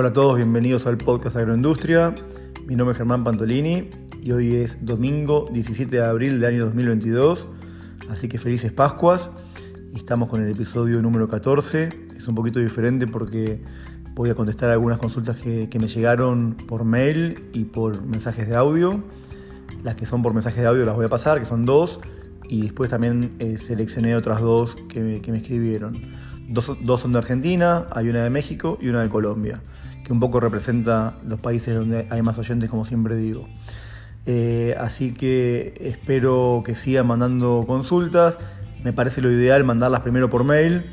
Hola a todos, bienvenidos al podcast Agroindustria. Mi nombre es Germán Pantolini y hoy es domingo 17 de abril del año 2022, así que felices Pascuas. Y estamos con el episodio número 14. Es un poquito diferente porque voy a contestar algunas consultas que, me llegaron por mail y por mensajes de audio. Las que son por mensajes de audio las voy a pasar, que son dos, y después también eh, seleccioné otras dos que me, escribieron. Dos, dos son de Argentina, hay una de México y una de Colombia que un poco representa los países donde hay más oyentes, como siempre digo. Eh, así que espero que sigan mandando consultas. Me parece lo ideal mandarlas primero por mail,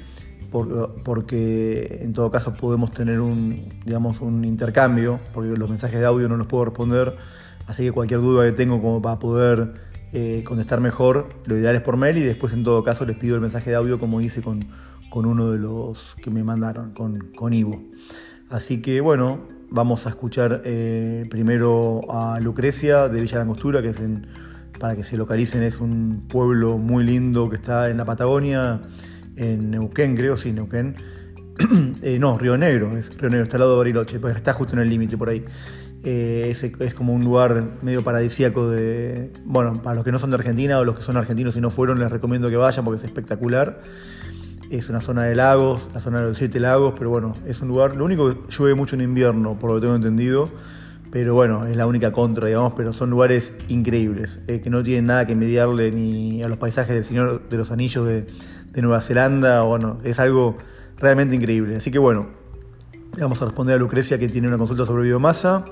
porque en todo caso podemos tener un, digamos, un intercambio, porque los mensajes de audio no los puedo responder. Así que cualquier duda que tengo como para poder eh, contestar mejor, lo ideal es por mail y después en todo caso les pido el mensaje de audio como hice con, con uno de los que me mandaron, con, con Ivo. Así que bueno, vamos a escuchar eh, primero a Lucrecia de Villa Langostura, que es para que se localicen, es un pueblo muy lindo que está en la Patagonia, en Neuquén, creo, sí, Neuquén. Eh, no, Río Negro, es Río Negro, está al lado de Bariloche, pues está justo en el límite por ahí. Eh, es, es, como un lugar medio paradisíaco de. Bueno, para los que no son de Argentina o los que son argentinos y no fueron, les recomiendo que vayan porque es espectacular. Es una zona de lagos, la zona de los siete lagos, pero bueno, es un lugar, lo único que llueve mucho en invierno, por lo que tengo entendido, pero bueno, es la única contra, digamos, pero son lugares increíbles, eh, que no tienen nada que mediarle ni a los paisajes del Señor de los Anillos de, Nueva Zelanda, bueno, es algo realmente increíble. Así que bueno, vamos a responder a Lucrecia que tiene una consulta sobre biomasa.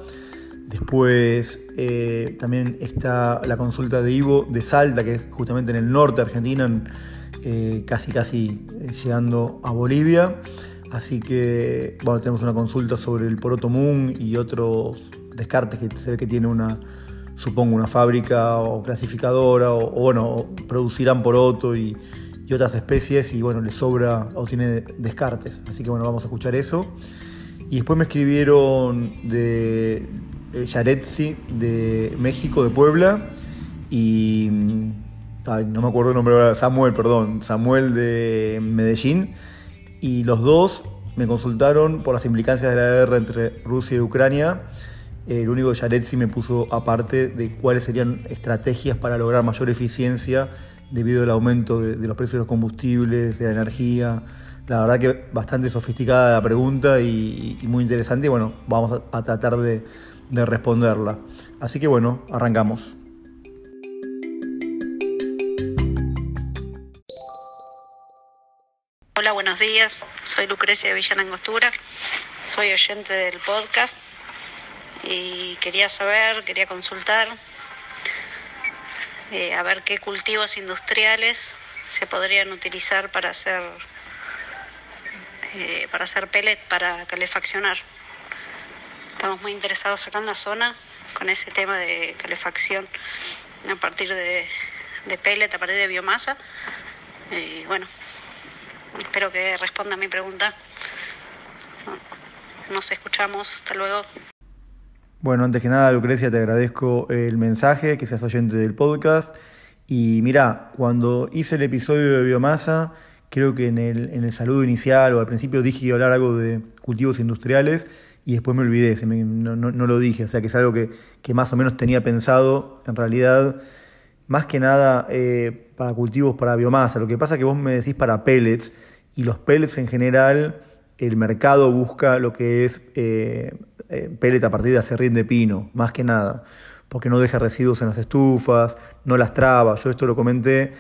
Después eh, también está la consulta de Ivo de Salta, que es justamente en el norte de Argentina, en, eh, casi casi eh, llegando a Bolivia. Así que bueno, tenemos una consulta sobre el poroto moon y otros descartes que se ve que tiene una, supongo, una fábrica o clasificadora o, bueno, producirán poroto y, y, otras especies y bueno, le sobra o tiene descartes. Así que bueno, vamos a escuchar eso. Y después me escribieron de eh, Yaretsi de México, de Puebla y no me acuerdo el nombre, Samuel, perdón, Samuel de Medellín, y los dos me consultaron por las implicancias de la guerra entre Rusia y Ucrania. El único que Yaretsi me puso aparte de cuáles serían estrategias para lograr mayor eficiencia debido al aumento de, los precios de los combustibles, de la energía. La verdad que bastante sofisticada la pregunta y, muy interesante y bueno, vamos a, tratar de responderla. Así que bueno, arrancamos. Hola, buenos días. Soy Lucrecia de Villana Angostura. Soy oyente del podcast y quería saber, quería consultar eh, a ver qué cultivos industriales se podrían utilizar para hacer eh, para hacer pellet para calefaccionar. Estamos muy interesados acá en la zona con ese tema de calefacción a partir de, de pellet, a partir de biomasa. Y bueno, Espero que responda a mi pregunta. Nos escuchamos. Hasta luego. Bueno, antes que nada, Lucrecia, te agradezco el mensaje, que seas oyente del podcast. Y mira, cuando hice el episodio de biomasa, creo que en el, en el saludo inicial o al principio dije que iba a hablar algo de cultivos industriales y después me olvidé, no, no, lo dije, o sea que es algo que, que, más o menos tenía pensado. En realidad, más que nada eh, para cultivos para biomasa. Lo que pasa es que vos me decís para pellets y los pellets en general, el mercado busca lo que es eh, eh pellet a partir de acerrín de pino, más que nada, porque no deja residuos en las estufas, no las traba. Yo esto lo comenté.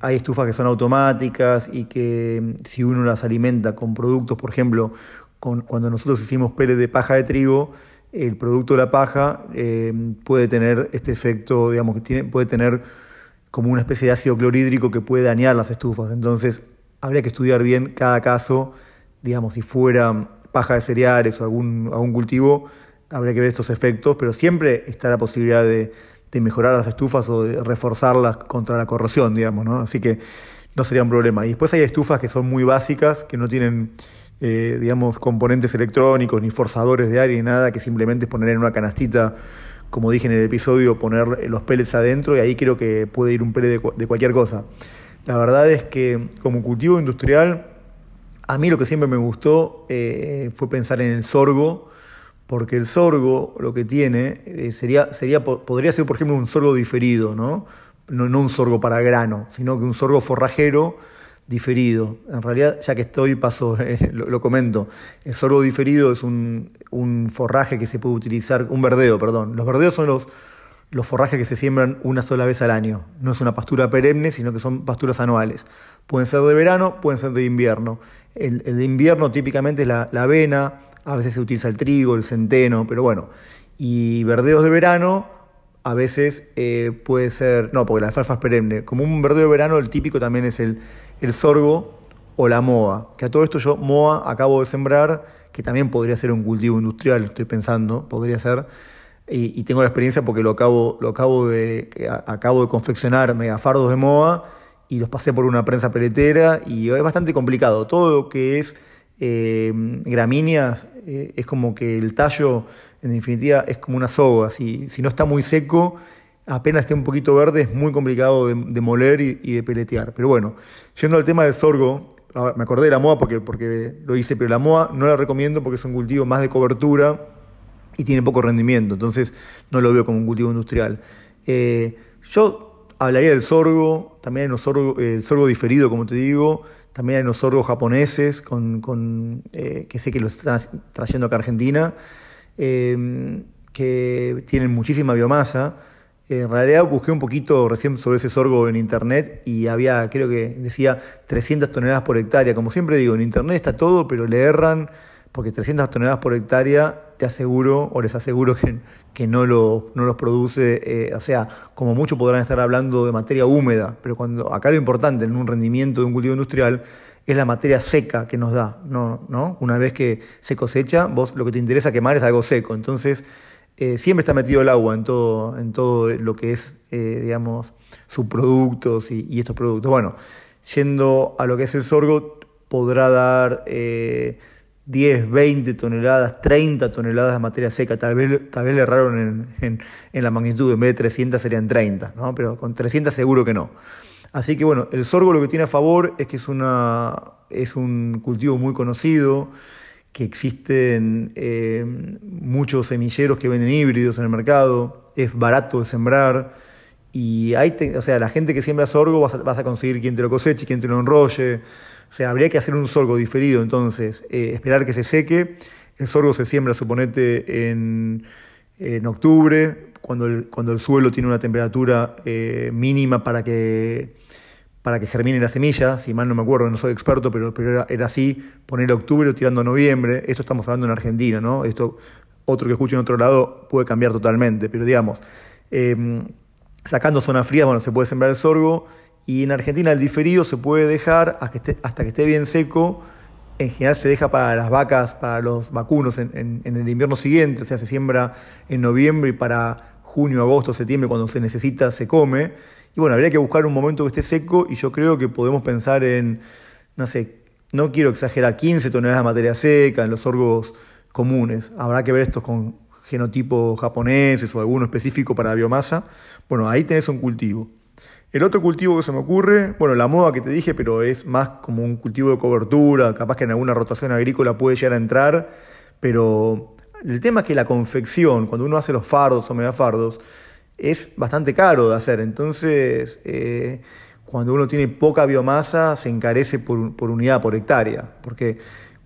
Hay estufas que son automáticas y que mm, si uno las alimenta con productos, por ejemplo, con, cuando nosotros hicimos pellet de paja de trigo, el producto de la paja eh, puede tener este efecto, digamos, que tiene, puede tener como una especie de ácido clorhídrico que puede dañar las estufas. Entonces, habría que estudiar bien cada caso, digamos, si fuera paja de cereales o algún, algún cultivo, habría que ver estos efectos, pero siempre está la posibilidad de, de mejorar las estufas o de reforzarlas contra la corrosión, digamos, ¿no? Así que no sería un problema. Y después hay estufas que son muy básicas, que no tienen eh, digamos, componentes electrónicos, ni forzadores de aire, ni nada, que simplemente es poner en una canastita, como dije en el episodio, poner los pellets adentro y ahí creo que puede ir un pellet de, cualquier cosa. La verdad es que como cultivo industrial A mí lo que siempre me gustó eh, fue pensar en el sorgo, porque el sorgo lo que tiene eh, sería, sería, podría ser, por ejemplo, un sorgo diferido. ¿no? No un sorgo para grano, sino que un sorgo forrajero diferido. En realidad, ya que estoy, paso, eh, lo, comento. El sorgo diferido es un, un, forraje que se puede utilizar, un verdeo, perdón. Los verdeos son los, los forrajes que se siembran una sola vez al año. No es una pastura perenne, sino que son pasturas anuales. Pueden ser de verano, pueden ser de invierno. El, de invierno típicamente es la, avena, a veces se utiliza el trigo, el centeno, pero bueno. Y verdeos de verano, a veces eh, puede ser, no, porque la alfalfa es perenne. Como un verdeo de verano, el típico también es el, el sorgo o la moa. Que a todo esto yo moa acabo de sembrar, que también podría ser un cultivo industrial, estoy pensando, podría ser. Y, tengo la experiencia porque lo acabo, lo acabo de, acabo de confeccionar megafardos de moa y los pasé por una prensa peletera y es bastante complicado. Todo lo que es eh, gramíneas eh, es como que el tallo, en definitiva, es como una soga. Si, si no está muy seco, apenas esté un poquito verde, es muy complicado de, moler y, de peletear. Pero bueno, yendo al tema del sorgo, me acordé de la moa porque, porque lo hice, pero la moa no la recomiendo porque es un cultivo más de cobertura y tiene poco rendimiento, entonces no lo veo como un cultivo industrial. Eh, yo hablaría del sorgo, también hay unos sorgo, el sorgo diferido, como te digo, también hay unos sorgos japoneses con, eh, que sé que los están trayendo acá a Argentina, eh, que tienen muchísima biomasa. En realidad busqué un poquito recién sobre ese sorgo en internet y había, creo que decía 300 toneladas por hectárea. Como siempre digo, en internet está todo, pero le erran porque 300 toneladas por hectárea te aseguro o les aseguro que, que no, lo, no los produce, eh, o sea, como mucho podrán estar hablando de materia húmeda, pero cuando acá lo importante en un rendimiento de un cultivo industrial es la materia seca que nos da, ¿no? ¿no? Una vez que se cosecha, vos lo que te interesa quemar es algo seco, entonces eh, siempre está metido el agua en todo, en todo lo que es, eh, digamos, subproductos y, y, estos productos. Bueno, yendo a lo que es el sorgo, podrá dar... 10, 20 toneladas, 30 toneladas de materia seca. Tal vez, tal vez le erraron en, la magnitud, en vez de 300 serían 30, ¿no? pero con 300 seguro que no. Así que bueno, el sorgo lo que tiene a favor es que es, una, es un cultivo muy conocido, que existen eh, muchos semilleros que venden híbridos en el mercado, es barato de sembrar. Y hay, o sea, la gente que siembra sorgo vas a, vas a conseguir quien te lo coseche, quien te lo enrolle. O sea, habría que hacer un sorgo diferido, entonces, eh, esperar que se seque. El sorgo se siembra, suponete, en, en octubre, cuando el, cuando el suelo tiene una temperatura eh, mínima para que, para que germine la semilla. Si mal no me acuerdo, no soy experto, pero, era, así, poner octubre tirando a noviembre. Esto estamos hablando en Argentina, ¿no? Esto, otro que escuche en otro lado puede cambiar totalmente, pero digamos, em, sacando zona fría, bueno, se puede sembrar el sorgo y en Argentina el diferido se puede dejar hasta que esté, bien seco. En general se deja para las vacas, para los vacunos en, el invierno siguiente, o sea, se siembra en noviembre y para junio, agosto, septiembre, cuando se necesita, se come. Y bueno, habría que buscar un momento que esté seco y yo creo que podemos pensar en, no sé, no quiero exagerar, 15 toneladas de materia seca en los sorgos comunes. Habrá que ver estos con genotipos japoneses o alguno específico para biomasa. Bueno, ahí tenés un cultivo. El otro cultivo que se me ocurre, bueno, la moda que te dije, pero es más como un cultivo de cobertura, capaz que en alguna rotación agrícola puede llegar a entrar, pero el tema es que la confección, cuando uno hace los fardos o megafardos, es bastante caro de hacer. Entonces, eh, cuando uno tiene poca biomasa, se encarece por, unidad, por hectárea, porque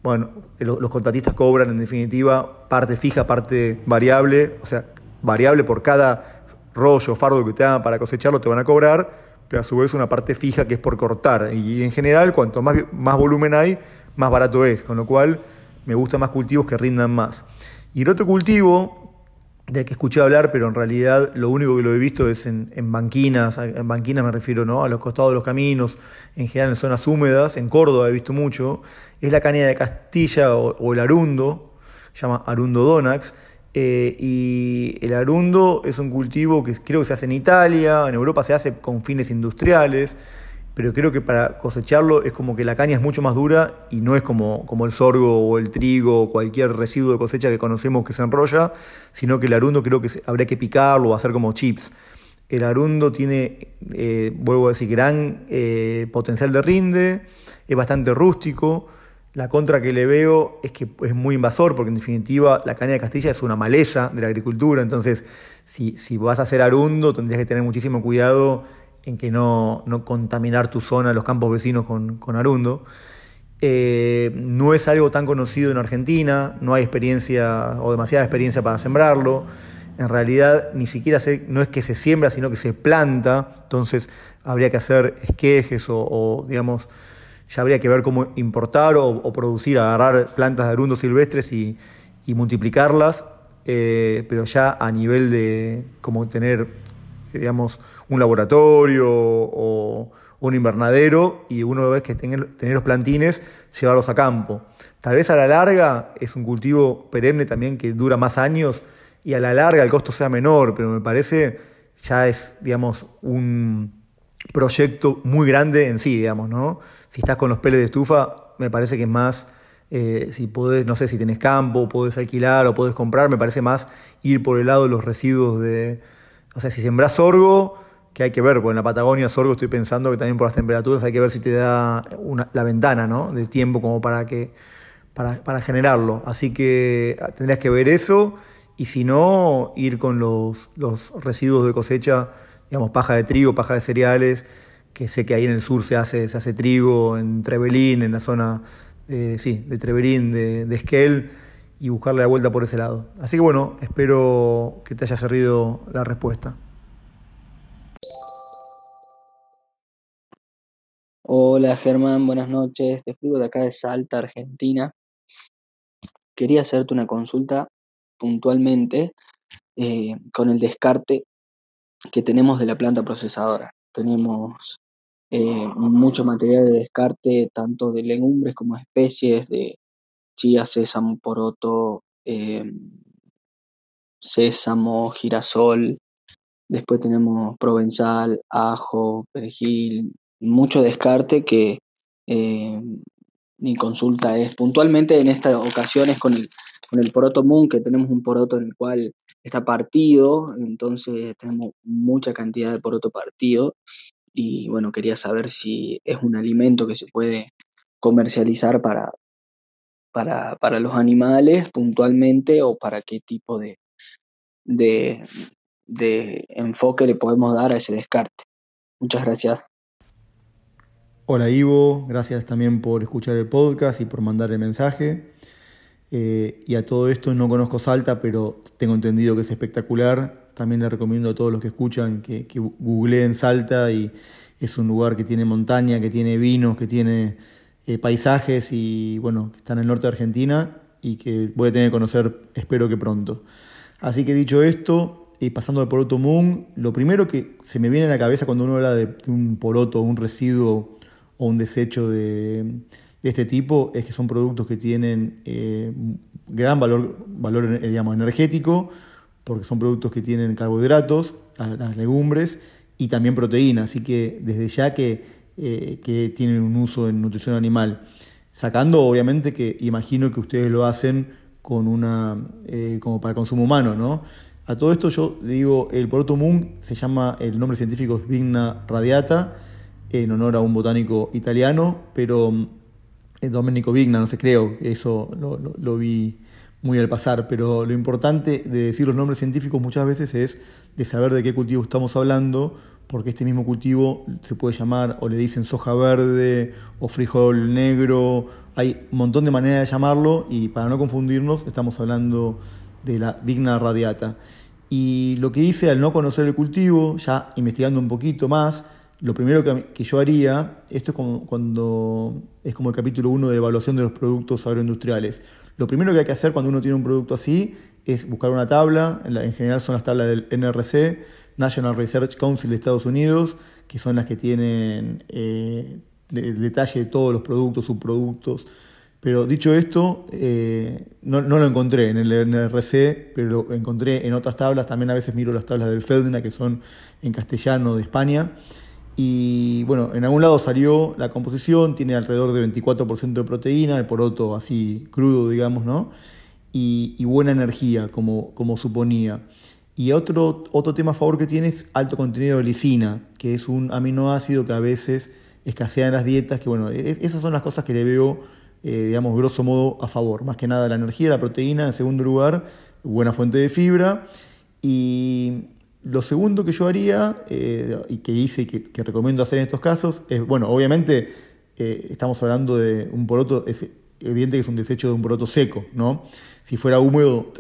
bueno, los contratistas cobran en definitiva parte fija, parte variable, o sea, variable por cada rollo, fardo que te hagan para cosecharlo te van a cobrar, pero a su vez una parte fija que es por cortar. Y en general, cuanto más, más volumen hay, más barato es, con lo cual me gustan más cultivos que rindan más. Y el otro cultivo del que escuché hablar, pero en realidad lo único que lo he visto es en, banquinas, en banquinas me refiero ¿no? a los costados de los caminos, en general en zonas húmedas, en Córdoba he visto mucho, es la caña de Castilla o, o el arundo, se llama arundo donax, eh, y el arundo es un cultivo que creo que se hace en Italia, en Europa se hace con fines industriales, pero creo que para cosecharlo es como que la caña es mucho más dura y no es como, como el sorgo o el trigo o cualquier residuo de cosecha que conocemos que se enrolla, sino que el arundo creo que habría que picarlo o hacer como chips. El arundo tiene, eh, vuelvo a decir, gran eh, potencial de rinde, es bastante rústico, La contra que le veo es que es muy invasor, porque en definitiva la caña de Castilla es una maleza de la agricultura, entonces si, si vas a hacer arundo tendrías que tener muchísimo cuidado en que no, no contaminar tu zona, los campos vecinos con, con arundo. Eh, no es algo tan conocido en Argentina, no hay experiencia o demasiada experiencia para sembrarlo. En realidad ni siquiera se, no es que se siembra, sino que se planta. Entonces habría que hacer esquejes o, digamos, ya habría que ver cómo importar o, producir, agarrar plantas de arundo silvestres y, multiplicarlas, eh, pero ya a nivel de como tener, digamos, un laboratorio o un invernadero y uno ve que tener, tener los plantines, llevarlos a campo. Tal vez a la larga es un cultivo perenne también que dura más años y a la larga el costo sea menor, pero me parece ya es, digamos, un proyecto muy grande en sí, digamos, ¿no? Si estás con los peles de estufa, me parece que es más, eh, si podés, no sé, si tenés campo, podés alquilar o podés comprar, me parece más ir por el lado de los residuos de, o sea, si sembrás sorgo, que hay que ver, porque en la Patagonia sorgo estoy pensando que también por las temperaturas hay que ver si te da la ventana ¿no? de tiempo como para, que, para, generarlo. Así que ah, tendrías que ver eso y si no, ir con los, los residuos de cosecha, digamos, paja de trigo, paja de cereales, que sé que ahí en el sur se hace, se hace trigo, en Trevelín, en la zona sí, de Trevelín, de, de Esquel, y buscarle la vuelta por ese lado. Así que bueno, espero que te haya servido la respuesta. Hola Germán, buenas noches. Te escribo de acá de Salta, Argentina. Quería hacerte una consulta puntualmente eh, con el descarte que tenemos de la planta procesadora. Tenemos eh, mucho material de descarte, tanto de legumbres como especies de chía, sésamo, poroto, eh, sésamo, girasol. Después tenemos provenzal, ajo, perejil, mucho descarte que eh, mi consulta es puntualmente en estas ocasiones con el, con el poroto moon, que tenemos un poroto en el cual está partido, entonces tenemos mucha cantidad de poroto partido y bueno, quería saber si es un alimento que se puede comercializar para, para, para los animales puntualmente o para qué tipo de, de, de enfoque le podemos dar a ese descarte. Muchas gracias. Hola Ivo, gracias también por escuchar el podcast y por mandar el mensaje. Eh, y a todo esto no conozco Salta, pero tengo entendido que es espectacular. También le recomiendo a todos los que escuchan que, googleen Salta y es un lugar que tiene montaña, que tiene vinos, que tiene eh, paisajes y bueno, que está en el norte de Argentina y que voy a tener que conocer, espero que pronto. Así que dicho esto, y pasando al poroto moon, lo primero que se me viene a la cabeza cuando uno habla de un poroto, un residuo o un desecho de, este tipo es que son productos que tienen eh, gran valor, valor eh, digamos, energético, porque son productos que tienen carbohidratos, las legumbres y también proteína, así que desde ya que, eh, que tienen un uso en nutrición animal. Sacando, obviamente, que imagino que ustedes lo hacen con una, como para consumo humano, ¿no? A todo esto yo digo, el poroto moon se llama, el nombre científico es Vigna radiata, en honor a un botánico italiano, pero eh, Domenico Vigna, no sé, creo, eso lo, vi muy al pasar, pero lo importante de decir los nombres científicos muchas veces es de saber de qué cultivo estamos hablando, porque este mismo cultivo se puede llamar, o le dicen soja verde, o frijol negro, hay un montón de maneras de llamarlo, y para no confundirnos, estamos hablando de la Vigna radiata. Y lo que hice al no conocer el cultivo, ya investigando un poquito más, lo primero que, yo haría, esto es como cuando es como el capítulo 1 de evaluación de los productos agroindustriales. Lo primero que hay que hacer cuando uno tiene un producto así es buscar una tabla, en, general son las tablas del NRC, National Research Council de Estados Unidos, que son las que tienen eh, el detalle de todos los productos, subproductos. Pero dicho esto, eh, no, no, lo encontré en el NRC, pero lo encontré en otras tablas. También a veces miro las tablas del FEDNA, que son en castellano de España. Y bueno, en algún lado salió la composición, tiene alrededor de 24% de proteína, el poroto así crudo, digamos, ¿no? Y, buena energía, como, como suponía. Y otro, otro tema a favor que tiene es alto contenido de lisina, que es un aminoácido que a veces escasea en las dietas, que bueno, e, esas son las cosas que le veo eh, digamos, grosso modo a favor. Más que nada la energía, la proteína, en segundo lugar, buena fuente de fibra. Y lo segundo que yo haría, eh, y que hice y que, recomiendo hacer en estos casos, es, bueno, obviamente eh, estamos hablando de un poroto, es evidente que es un desecho de un poroto seco, ¿no? Si fuera húmedo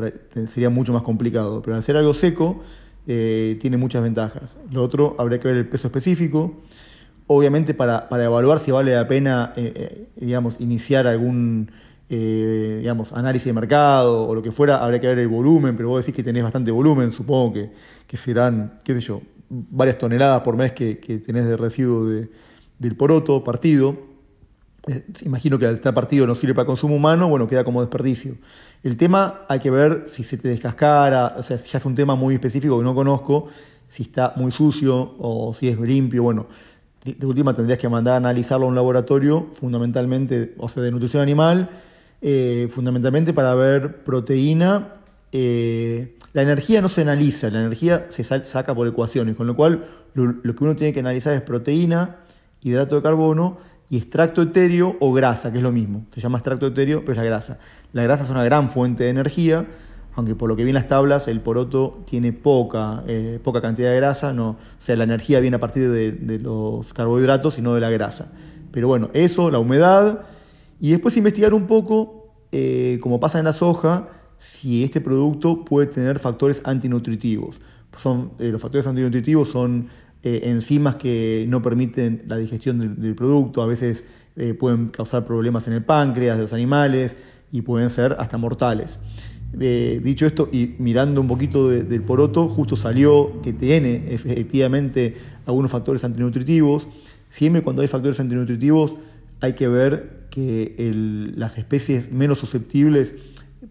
sería mucho más complicado, pero al ser algo seco tiene muchas ventajas. Lo otro, habría que ver el peso específico, obviamente para, evaluar si vale la pena, eh, eh, digamos, iniciar algún, eh, digamos, análisis de mercado o lo que fuera, habría que ver el volumen, pero vos decís que tenés bastante volumen, supongo que, que serán, qué sé yo, varias toneladas por mes que, tenés de residuo del poroto partido. imagino que al estar partido no sirve para consumo humano, bueno, queda como desperdicio. El tema hay que ver si se te descascara, o sea, si ya es un tema muy específico que no conozco, si está muy sucio o si es limpio, bueno, de última tendrías que mandar a analizarlo a un laboratorio, fundamentalmente, o sea, de nutrición animal, eh, fundamentalmente para ver proteína. Eh, la energía no se analiza, la energía se saca por ecuaciones, con lo cual lo, que uno tiene que analizar es proteína, hidrato de carbono y extracto etéreo o grasa, que es lo mismo. Se llama extracto etéreo, pero es la grasa. La grasa es una gran fuente de energía aunque por lo que vi en las tablas, el poroto tiene poca, eh, poca cantidad de grasa, no, o sea, la energía viene a partir de, los carbohidratos y no de la grasa. Pero bueno, eso, la humedad, y después investigar un poco, eh, como pasa en la soja, si este producto puede tener factores antinutritivos. Son, eh, los factores antinutritivos son enzimas que no permiten la digestión del, producto, a veces pueden causar problemas en el páncreas de los animales y pueden ser hasta mortales. Eh, dicho esto, y mirando un poquito del poroto, justo salió que tiene efectivamente algunos factores antinutritivos. Siempre cuando hay factores antinutritivos hay que ver que las especies menos susceptibles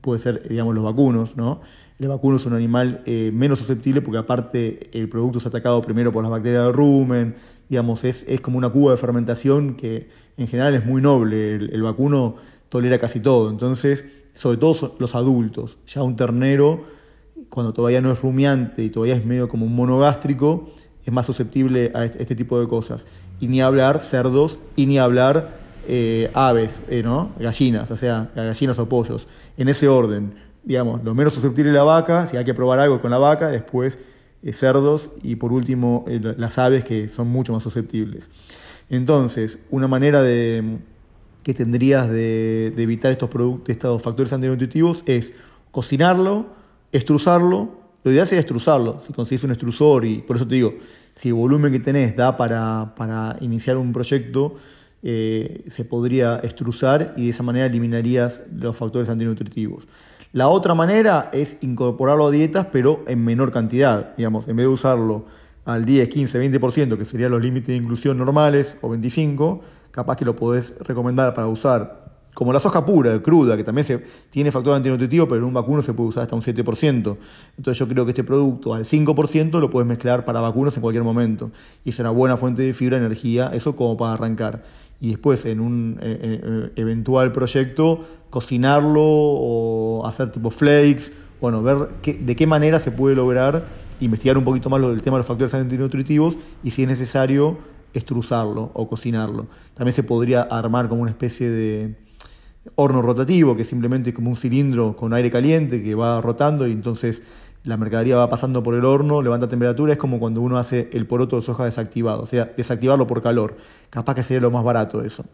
puede ser, digamos, los vacunos, ¿no? El vacuno es un animal eh, menos susceptible porque aparte el producto es atacado primero por las bacterias de rumen, digamos, es, como una cuba de fermentación que en general es muy noble, el, el vacuno tolera casi todo, entonces sobre todo los adultos. Ya un ternero, cuando todavía no es rumiante y todavía es medio como un monogástrico, es más susceptible a este tipo de cosas. Y ni hablar cerdos y ni hablar eh, aves, eh, ¿no? gallinas, o sea, gallinas o pollos. En ese orden, digamos, lo menos susceptible la vaca, si hay que probar algo con la vaca, después eh, cerdos y por último las aves que son mucho más susceptibles. Entonces, una manera de que tendrías de, evitar estos, estos factores antinutritivos es cocinarlo, extrusarlo. Lo ideal sería extrusarlo, si consigues un extrusor, y por eso te digo, si el volumen que tenés da para, iniciar un proyecto, eh, se podría extrusar y de esa manera eliminarías los factores antinutritivos. La otra manera es incorporarlo a dietas, pero en menor cantidad. Digamos, en vez de usarlo al 10, 15, 20%, que serían los límites de inclusión normales, o 25%, capaz que lo podés recomendar para usar, como la soja pura, cruda, que también se, tiene factor antinutritivo, pero en un vacuno se puede usar hasta un 7%. Entonces yo creo que este producto al 5% lo puedes mezclar para vacunos en cualquier momento. Y es una buena fuente de fibra, energía, eso como para arrancar. Y después en un eh, eh, eventual proyecto, cocinarlo o hacer tipo flakes, bueno, ver de qué manera se puede lograr investigar un poquito más lo del tema de los factores antinutritivos y si es necesario extrusarlo o cocinarlo. También se podría armar como una especie de horno rotativo, que simplemente es como un cilindro con aire caliente que va rotando y entonces la mercadería va pasando por el horno, levanta temperatura, es como cuando uno hace el poroto de soja desactivado, o sea, desactivarlo por calor. Capaz que sería lo más barato eso.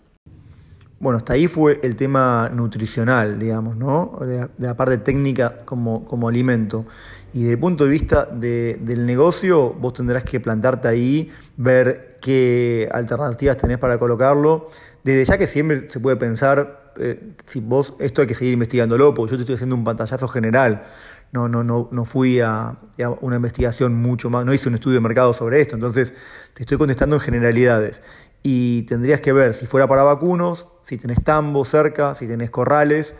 Bueno, hasta ahí fue el tema nutricional, digamos, ¿no? De, la parte técnica como, como alimento. Y desde el punto de vista del negocio, vos tendrás que plantarte ahí, ver qué alternativas tenés para colocarlo. Desde ya que siempre se puede pensar, eh, si vos, esto hay que seguir investigándolo, porque yo te estoy haciendo un pantallazo general. No, no, no, no fui a, una investigación mucho más, no hice un estudio de mercado sobre esto, entonces te estoy contestando en generalidades. Y tendrías que ver si fuera para vacunos, si tenés tambo cerca, si tenés corrales,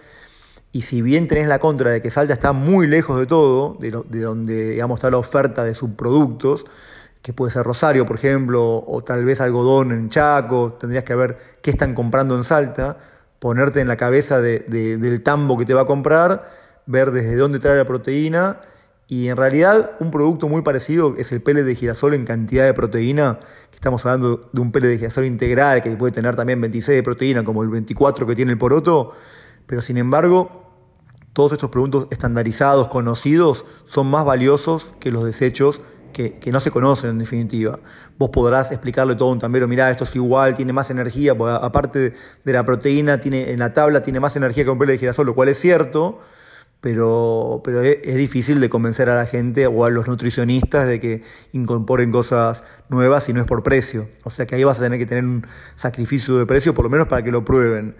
y si bien tenés la contra de que Salta está muy lejos de todo, de, donde digamos, está la oferta de subproductos, que puede ser Rosario, por ejemplo, o tal vez algodón en Chaco, tendrías que ver qué están comprando en Salta, ponerte en la cabeza del tambo que te va a comprar, ver desde dónde trae la proteína Y en realidad un producto muy parecido es el pellet de girasol en cantidad de proteína, que estamos hablando de un pellet de girasol integral que puede tener también 26 de proteína como el 24 que tiene el poroto, pero sin embargo todos estos productos estandarizados, conocidos, son más valiosos que los desechos que, no se conocen en definitiva. Vos podrás explicarle todo a un tambero, mirá, esto es igual, tiene más energía, aparte de la proteína, tiene, en la tabla tiene más energía que un pellet de girasol, lo cual es cierto, pero, pero es, difícil de convencer a la gente o a los nutricionistas de que incorporen cosas nuevas y no es por precio. O sea que ahí vas a tener que tener un sacrificio de precio, por lo menos para que lo prueben.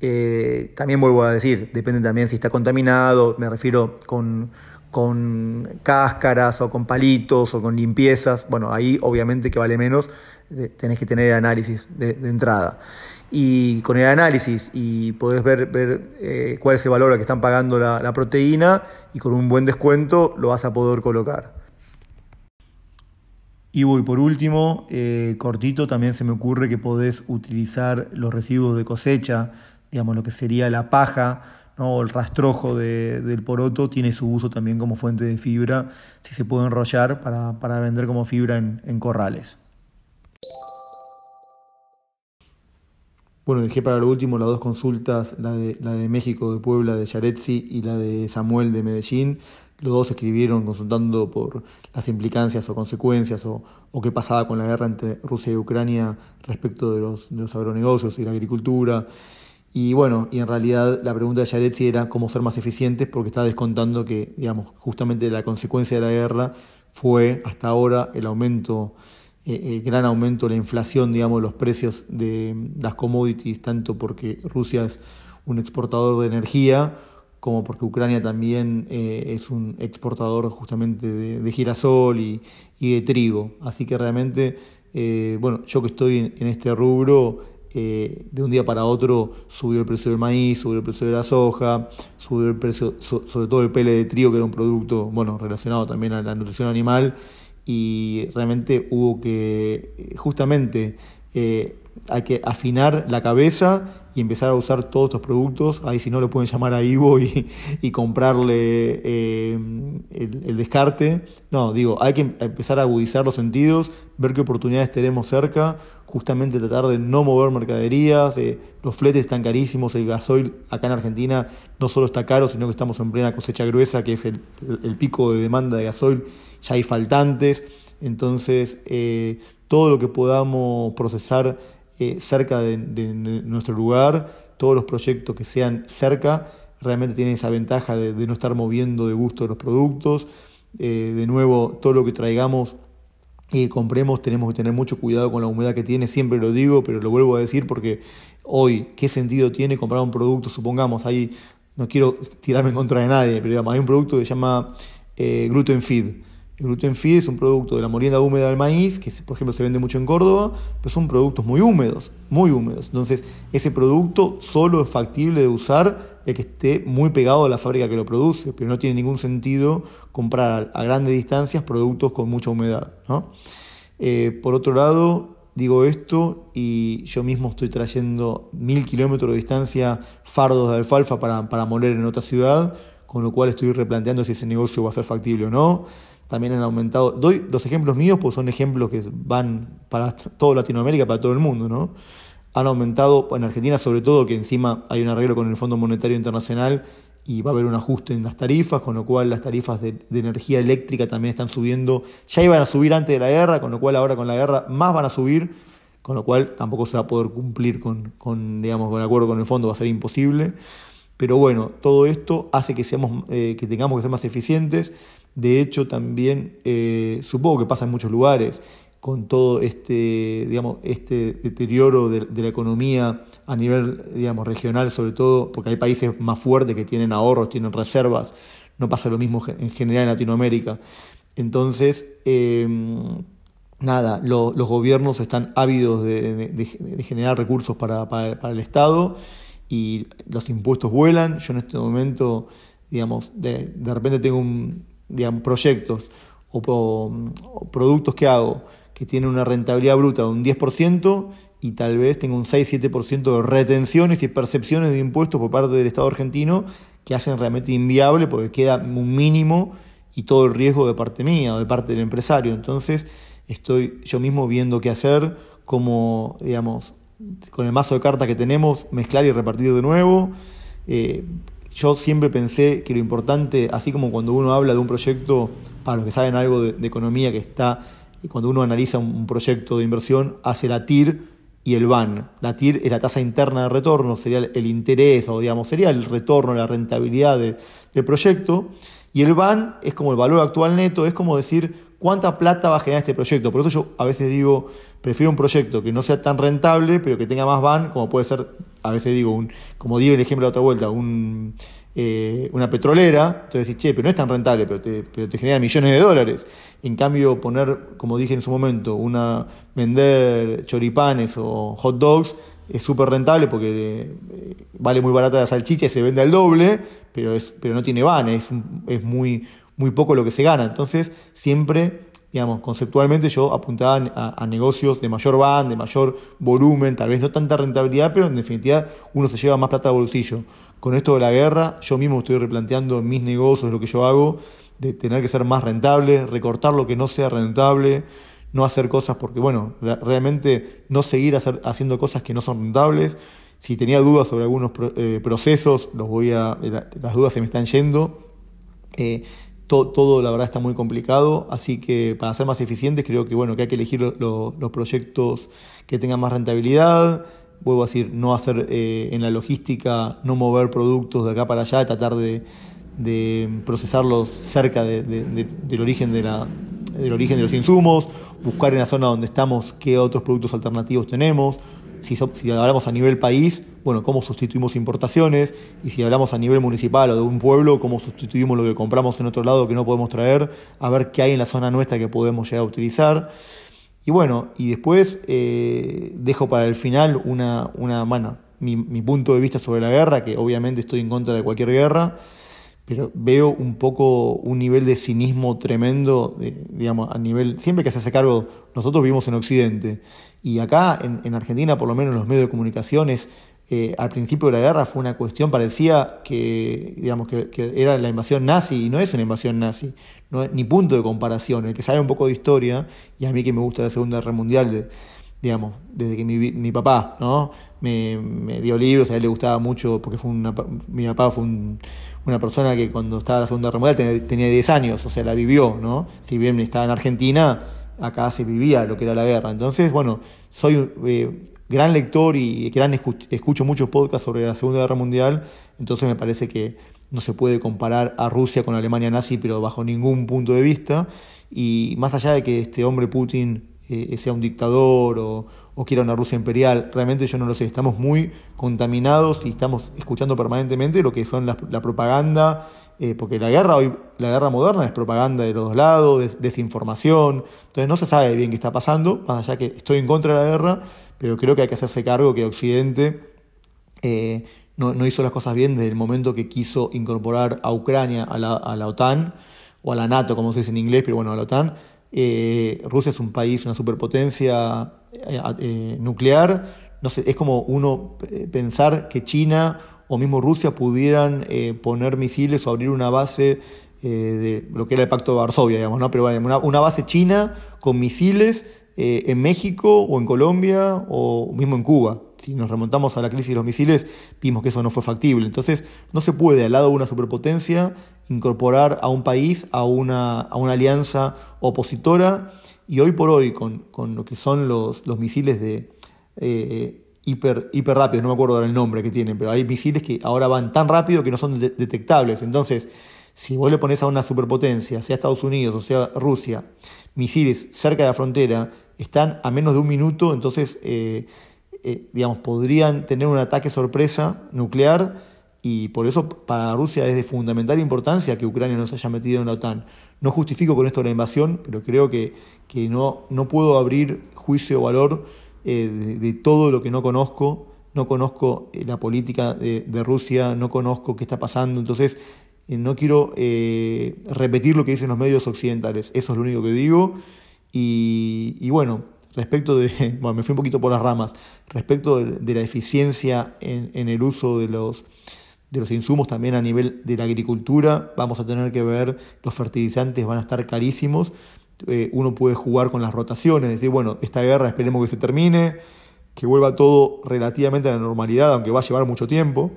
Eh, también vuelvo a decir, depende también si está contaminado, me refiero con, con cáscaras o con palitos o con limpiezas. Bueno, ahí obviamente que vale menos, tenés que tener análisis de entrada y con el análisis y podés ver, eh, cuál es el valor a que están pagando la, proteína y con un buen descuento lo vas a poder colocar. Y voy por último, eh, cortito, también se me ocurre que podés utilizar los residuos de cosecha, digamos lo que sería la paja ¿no? el rastrojo del poroto, tiene su uso también como fuente de fibra, si se puede enrollar para, vender como fibra en corrales. Bueno, dejé para lo último las dos consultas, la de, la de México, de Puebla, de Yaretsi y la de Samuel de Medellín. Los dos escribieron consultando por las implicancias o consecuencias o, qué pasaba con la guerra entre Rusia y Ucrania respecto de los, de los agronegocios y la agricultura. Y bueno, y en realidad la pregunta de Yaretsi era cómo ser más eficientes porque está descontando que, digamos, justamente la consecuencia de la guerra fue hasta ahora el aumento el gran aumento de la inflación, digamos, los precios de las commodities, tanto porque Rusia es un exportador de energía, como porque Ucrania también eh, es un exportador justamente de, girasol y, de trigo. Así que realmente, eh, bueno, yo que estoy en, este rubro, de un día para otro subió el precio del maíz, subió el precio de la soja, subió el precio, sobre todo el pele de trigo, que era un producto, bueno, relacionado también a la nutrición animal, y realmente hubo que, justamente, eh, hay que afinar la cabeza y empezar a usar todos estos productos. Ahí si no lo pueden llamar a Ivo y, comprarle eh, el, descarte. No, digo, hay que empezar a agudizar los sentidos, ver qué oportunidades tenemos cerca, justamente tratar de no mover mercaderías, los fletes están carísimos, el gasoil acá en Argentina no solo está caro, sino que estamos en plena cosecha gruesa, que es el, el pico de demanda de gasoil ya hay faltantes, entonces eh, todo lo que podamos procesar eh, cerca de, nuestro lugar, todos los proyectos que sean cerca, realmente tienen esa ventaja de, no estar moviendo de gusto los productos. Eh, de nuevo, todo lo que traigamos y compremos tenemos que tener mucho cuidado con la humedad que tiene, siempre lo digo, pero lo vuelvo a decir porque hoy, ¿qué sentido tiene comprar un producto? Supongamos, ahí no quiero tirarme en contra de nadie, pero digamos, hay un producto que se llama gluten feed el gluten feed es un producto de la molienda húmeda del maíz, que por ejemplo se vende mucho en Córdoba, pero son productos muy húmedos, muy húmedos. Entonces, ese producto solo es factible de usar el que esté muy pegado a la fábrica que lo produce, pero no tiene ningún sentido comprar a grandes distancias productos con mucha humedad. Eh, por otro lado, digo esto y yo mismo estoy trayendo mil kilómetros de distancia fardos de alfalfa para, para moler en otra ciudad, con lo cual estoy replanteando si ese negocio va a ser factible o no también han aumentado. Doy dos ejemplos míos, pues son ejemplos que van para toda Latinoamérica, para todo el mundo, ¿no? Han aumentado, en Argentina sobre todo, que encima hay un arreglo con el Fondo Monetario Internacional y va a haber un ajuste en las tarifas, con lo cual las tarifas de, energía eléctrica también están subiendo. Ya iban a subir antes de la guerra, con lo cual ahora con la guerra más van a subir, con lo cual tampoco se va a poder cumplir con, con digamos, con el acuerdo con el fondo, va a ser imposible. Pero bueno, todo esto hace que, seamos, eh, que tengamos que ser más eficientes. De hecho, también eh, supongo que pasa en muchos lugares con todo este, digamos, este deterioro de, la economía a nivel digamos, regional, sobre todo, porque hay países más fuertes que tienen ahorros, tienen reservas, no pasa lo mismo en general en Latinoamérica. Entonces, em, nada, los gobiernos están ávidos de, generar recursos para, para, el Estado y los impuestos vuelan. Yo en este momento, digamos, de, de repente tengo un, digamos, proyectos o, productos que hago que tienen una rentabilidad bruta de un 10% y tal vez tengo un 6-7% de retenciones y percepciones de impuestos por parte del Estado argentino que hacen realmente inviable porque queda un mínimo y todo el riesgo de parte mía o de parte del empresario. Entonces estoy yo mismo viendo qué hacer, cómo, digamos, con el mazo de cartas que tenemos, mezclar y repartir de nuevo. Eh, yo siempre pensé que lo importante, así como cuando uno habla de un proyecto, para los que saben algo de, economía, que está, cuando uno analiza un, proyecto de inversión, hace la TIR y el BAN. La TIR es la tasa interna de retorno, sería el, interés, o digamos, sería el retorno, la rentabilidad del proyecto. Y el BAN es como el valor actual neto, es como decir cuánta plata va a generar este proyecto. Por eso yo a veces digo, prefiero un proyecto que no sea tan rentable, pero que tenga más van, como puede ser, a veces digo, un, como digo el ejemplo la otra vuelta, un, eh, una petrolera, entonces che, pero no es tan rentable, pero te, pero te genera millones de dólares. En cambio, poner, como dije en su momento, una vender choripanes o hot dogs es súper rentable porque eh, vale muy barata la salchicha y se vende al doble, pero, es, pero no tiene van, es, es muy, muy poco lo que se gana. Entonces, siempre digamos, conceptualmente yo apuntaba a, negocios de mayor van, de mayor volumen, tal vez no tanta rentabilidad, pero en definitiva uno se lleva más plata al bolsillo. Con esto de la guerra, yo mismo estoy replanteando mis negocios, lo que yo hago, de tener que ser más rentable, recortar lo que no sea rentable, no hacer cosas porque, bueno, realmente no seguir haciendo cosas que no son rentables. Si tenía dudas sobre algunos eh, procesos, los voy a, las dudas se me están yendo. Eh, todo, la verdad está muy complicado, así que para ser más eficientes creo que bueno que hay que elegir los proyectos que tengan más rentabilidad. Vuelvo a decir, no hacer eh, en la logística, no mover productos de acá para allá, tratar de, procesarlos cerca del, origen de la, del origen de los insumos, buscar en la zona donde estamos qué otros productos alternativos tenemos, si, hablamos a nivel país, bueno, cómo sustituimos importaciones, y si hablamos a nivel municipal o de un pueblo, cómo sustituimos lo que compramos en otro lado que no podemos traer, a ver qué hay en la zona nuestra que podemos llegar a utilizar. Y bueno, y después eh, dejo para el final una, una bueno, mi, mi punto de vista sobre la guerra, que obviamente estoy en contra de cualquier guerra, pero veo un poco un nivel de cinismo tremendo, digamos, a nivel, siempre que se hace cargo, nosotros vivimos en Occidente, y acá en, Argentina, por lo menos en los medios de comunicaciones, eh, al principio de la guerra fue una cuestión, parecía que, digamos, que, era la invasión nazi, y no es una invasión nazi, no es ni punto de comparación. El que sabe un poco de historia, y a mí que me gusta la Segunda Guerra Mundial, de, digamos, desde que mi, mi papá ¿no? me, me, dio libros, a él le gustaba mucho, porque fue una, mi papá fue una persona que cuando estaba en la Segunda Guerra Mundial tenía, 10 años, o sea, la vivió, ¿no? Si bien estaba en Argentina, acá se vivía lo que era la guerra. Entonces, bueno, soy eh, gran lector y gran escucho muchos podcasts sobre la Segunda Guerra Mundial, entonces me parece que no se puede comparar a Rusia con Alemania nazi, pero bajo ningún punto de vista. Y más allá de que este hombre Putin eh, sea un dictador o, o, quiera una Rusia imperial, realmente yo no lo sé. Estamos muy contaminados y estamos escuchando permanentemente lo que son la, la propaganda eh, porque la guerra hoy, la guerra moderna es propaganda de los dos lados, desinformación, entonces no se sabe bien qué está pasando, más allá que estoy en contra de la guerra, pero creo que hay que hacerse cargo que Occidente eh, no, hizo las cosas bien desde el momento que quiso incorporar a Ucrania a la, OTAN, o a la NATO, como se dice en inglés, pero bueno, a la OTAN. Eh, Rusia es un país, una superpotencia nuclear, no sé, es como uno pensar que China o mismo Rusia pudieran eh, poner misiles o abrir una base eh, de lo que era el Pacto de Varsovia, digamos, ¿no? Pero una, una base china con misiles eh, en México o en Colombia o mismo en Cuba. Si nos remontamos a la crisis de los misiles, vimos que eso no fue factible. Entonces, no se puede, al lado de una superpotencia, incorporar a un país a una, a una alianza opositora. Y hoy por hoy, con, con lo que son los, los misiles de hiper, hiper rápidos, no me acuerdo el nombre que tienen, pero hay misiles que ahora van tan rápido que no son detectables. Entonces, si vos le pones a una superpotencia, sea Estados Unidos o sea Rusia, misiles cerca de la frontera, están a menos de un minuto, entonces, eh, eh, digamos, podrían tener un ataque sorpresa nuclear y por eso para Rusia es de fundamental importancia que Ucrania no se haya metido en la OTAN. No justifico con esto la invasión, pero creo que, que no, no puedo abrir juicio o valor eh, de, todo lo que no conozco, no conozco eh, la política de, Rusia, no conozco qué está pasando, entonces eh, no quiero repetir lo que dicen los medios occidentales, eso es lo único que digo, y, bueno, respecto de, bueno, me fui un poquito por las ramas, respecto de, la eficiencia en, el uso de los, de los insumos también a nivel de la agricultura. Vamos a tener que ver, los fertilizantes van a estar carísimos. Eh, uno puede jugar con las rotaciones, decir, bueno, esta guerra esperemos que se termine, que vuelva todo relativamente a la normalidad, aunque va a llevar mucho tiempo.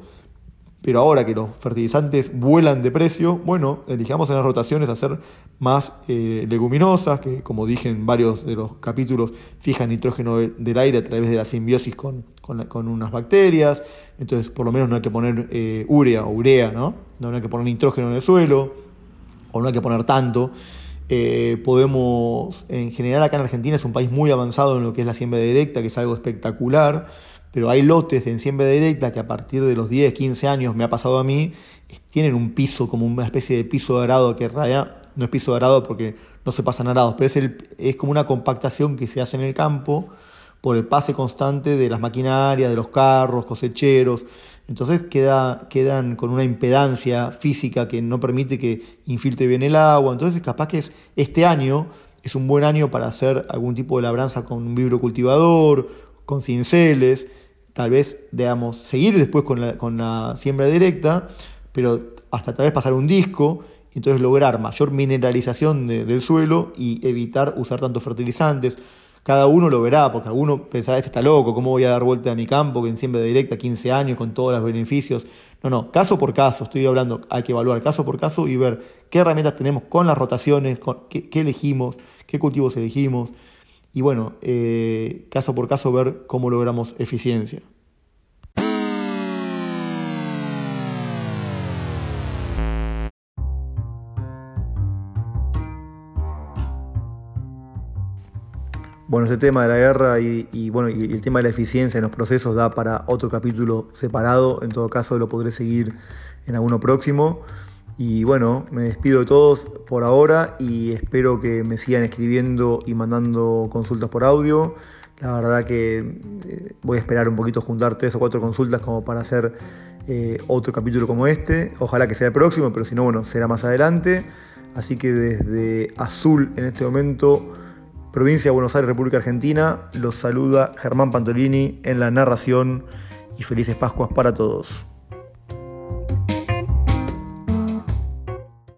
Pero ahora que los fertilizantes vuelan de precio, bueno, elijamos en las rotaciones hacer más eh, leguminosas, que como dije en varios de los capítulos, fijan nitrógeno del aire a través de la simbiosis con, con, unas bacterias. Entonces, por lo menos no hay que poner eh, urea o urea, ¿no? No hay que poner nitrógeno en el suelo, o no hay que poner tanto. Eh, podemos, en general acá en Argentina es un país muy avanzado en lo que es la siembra directa, que es algo espectacular pero hay lotes en siembra directa que a partir de los 10, 15 años me ha pasado a mí, tienen un piso, como una especie de piso dorado que en realidad no es piso dorado porque no se pasan arados, pero es, el, es como una compactación que se hace en el campo por el pase constante de las maquinarias, de los carros, cosecheros. Entonces queda, quedan con una impedancia física que no permite que infiltre bien el agua. Entonces capaz que es, este año es un buen año para hacer algún tipo de labranza con un vibrocultivador, con cinceles tal vez, digamos, seguir después con la, con la siembra directa, pero hasta tal vez pasar un disco, y entonces lograr mayor mineralización del suelo y evitar usar tantos fertilizantes. Cada uno lo verá, porque alguno pensará, este está loco, ¿cómo voy a dar vuelta a mi campo que en siembra directa 15 años con todos los beneficios? No, no, caso por caso, estoy hablando, hay que evaluar caso por caso y ver qué herramientas tenemos con las rotaciones, con qué, elegimos, qué cultivos elegimos y bueno, eh, caso por caso ver cómo logramos eficiencia. Bueno, ese tema de la guerra y, bueno, y el tema de la eficiencia en los procesos da para otro capítulo separado. En todo caso, lo podré seguir en alguno próximo. Y bueno, me despido de todos por ahora y espero que me sigan escribiendo y mandando consultas por audio. La verdad que eh, voy a esperar un poquito juntar tres o cuatro consultas como para hacer eh, otro capítulo como este. Ojalá que sea el próximo, pero si no, bueno, será más adelante. Así que desde Azul en este momento, provincia de Buenos Aires, República Argentina, los saluda Germán Pantolini en la narración y felices Pascuas para todos.